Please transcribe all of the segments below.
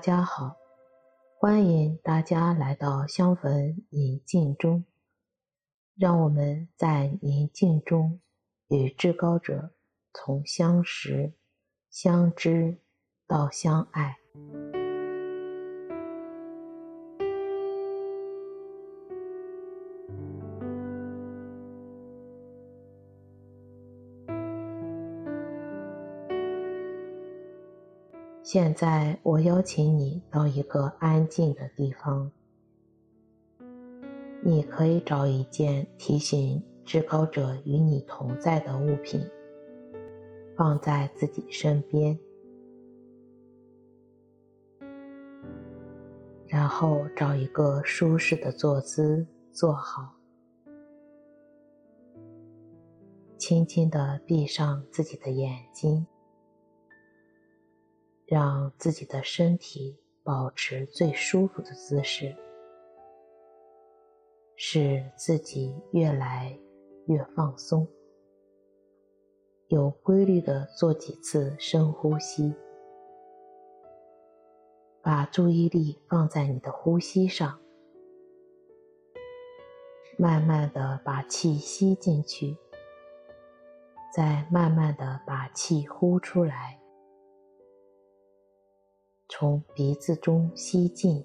大家好，欢迎大家来到相逢宁静中，让我们在宁静中与至高者从相识、相知到相爱。现在，我邀请你到一个安静的地方。你可以找一件提醒至高者与你同在的物品，放在自己身边，然后找一个舒适的坐姿坐好，轻轻地闭上自己的眼睛。让自己的身体保持最舒服的姿势，使自己越来越放松。有规律的做几次深呼吸，把注意力放在你的呼吸上，慢慢的把气吸进去，再慢慢的把气呼出来。从鼻子中吸进，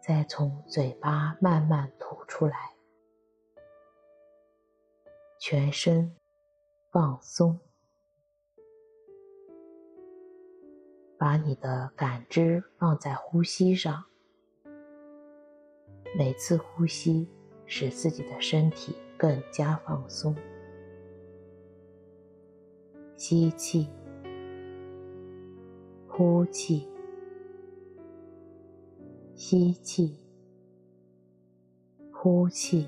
再从嘴巴慢慢吐出来。全身放松，把你的感知放在呼吸上。每次呼吸，使自己的身体更加放松。吸气。呼气，吸气，呼气。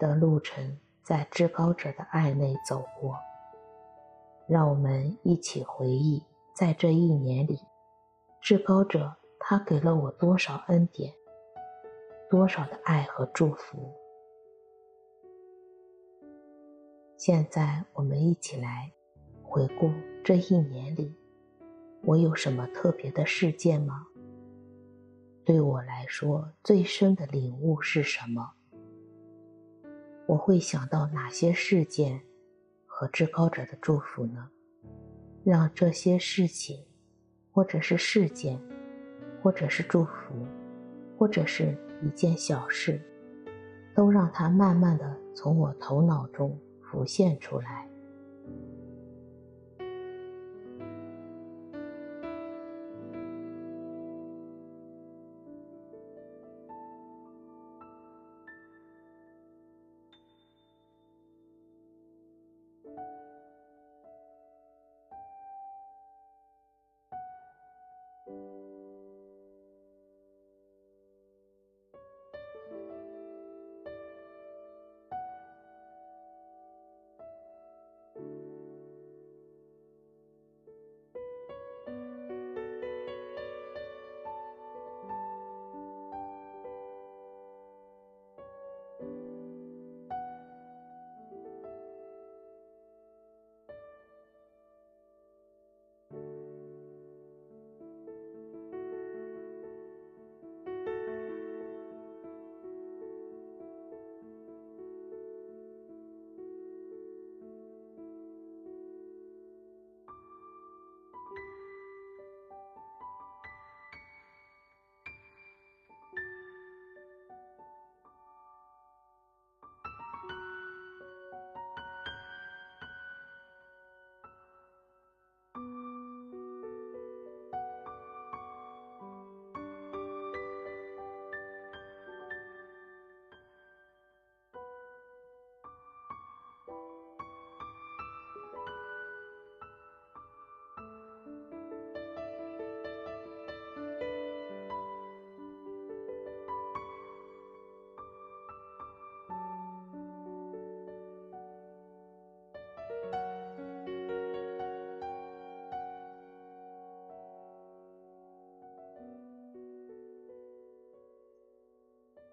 的路程，在至高者的爱内走过。让我们一起回忆，在这一年里，至高者他给了我多少恩典，多少的爱和祝福。现在，我们一起来回顾这一年里，我有什么特别的事件吗？对我来说，最深的领悟是什么？我会想到哪些事件和至高者的祝福呢？让这些事情，或者是事件，或者是祝福，或者是一件小事，都让它慢慢的从我头脑中浮现出来。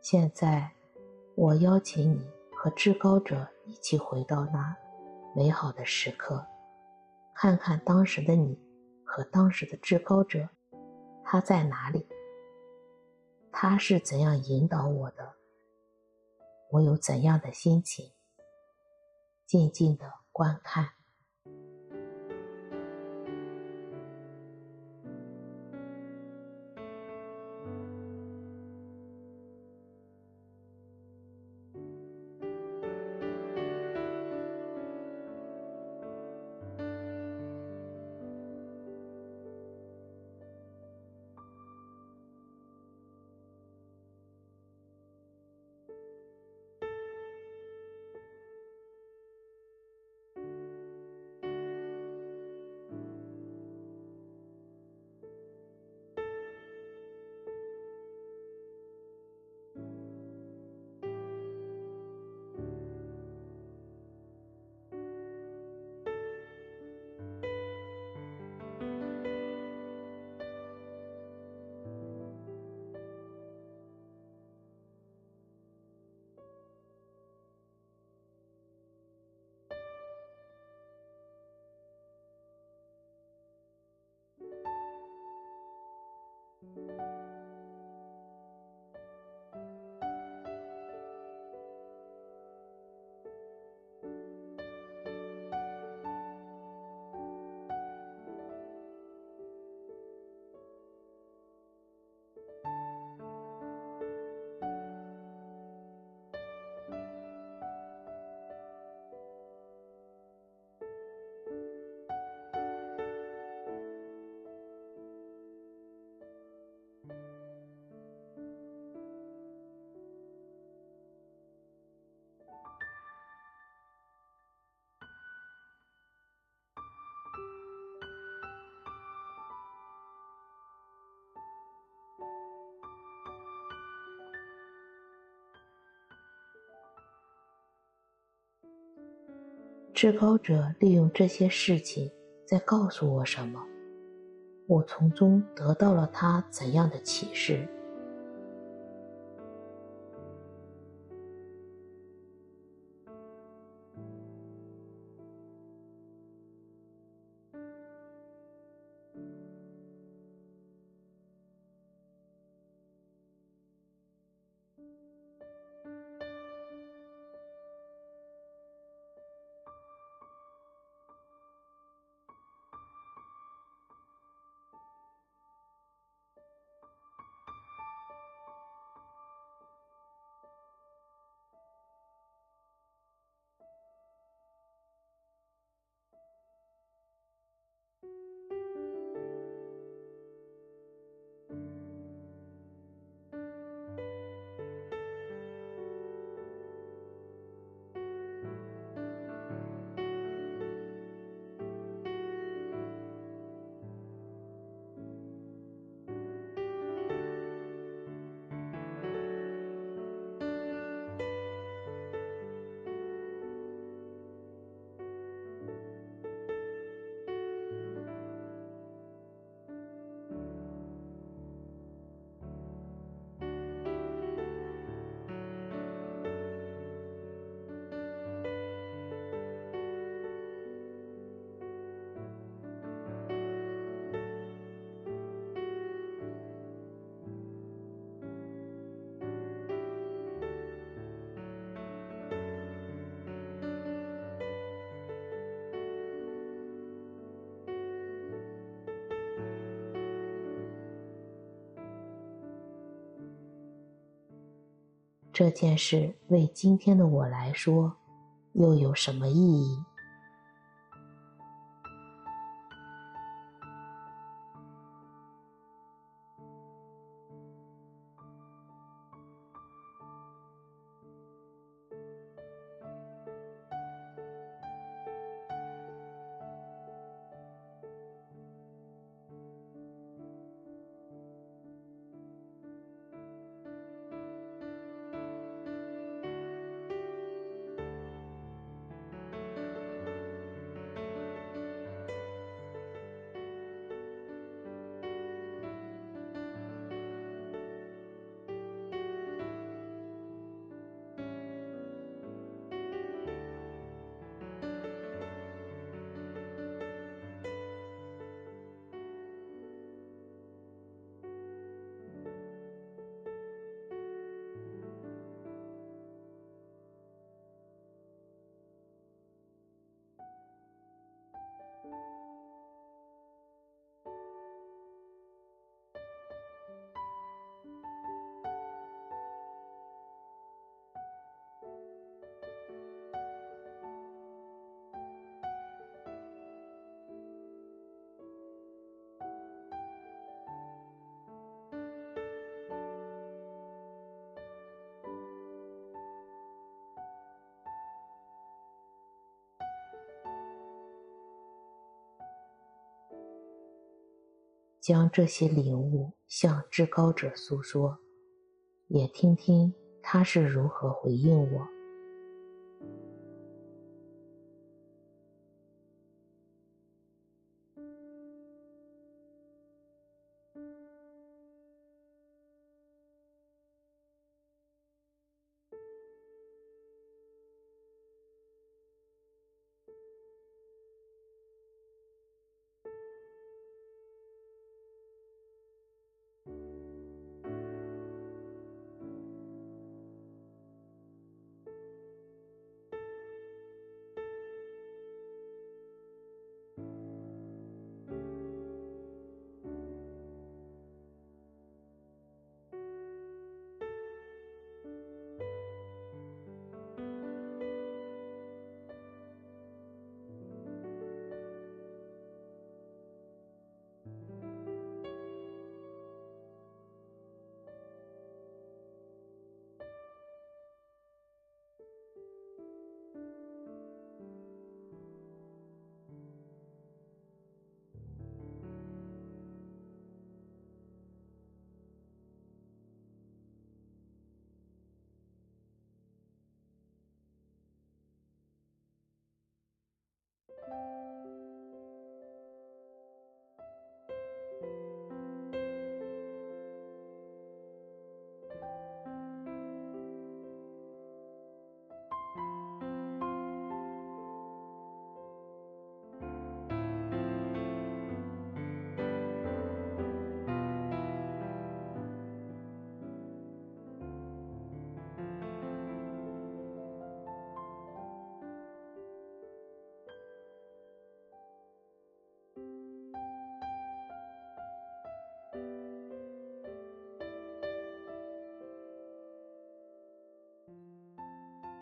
现在，我邀请你和至高者一起回到那美好的时刻，看看当时的你和当时的至高者，他在哪里？他是怎样引导我的？我有怎样的心情？静静的观看。至高者利用这些事情在告诉我什么？我从中得到了他怎样的启示？这件事为今天的我来说，又有什么意义？将这些领悟向至高者诉说，也听听他是如何回应我。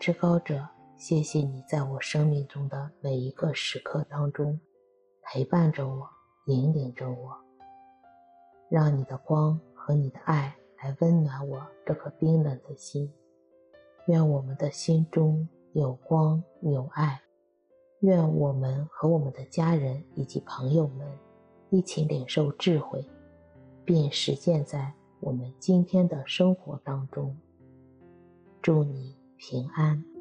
至高者，谢谢你在我生命中的每一个时刻当中陪伴着我，引领着我，让你的光和你的爱来温暖我这颗冰冷的心。愿我们的心中有光有爱，愿我们和我们的家人以及朋友们一起领受智慧，并实践在我们今天的生活当中。祝你平安。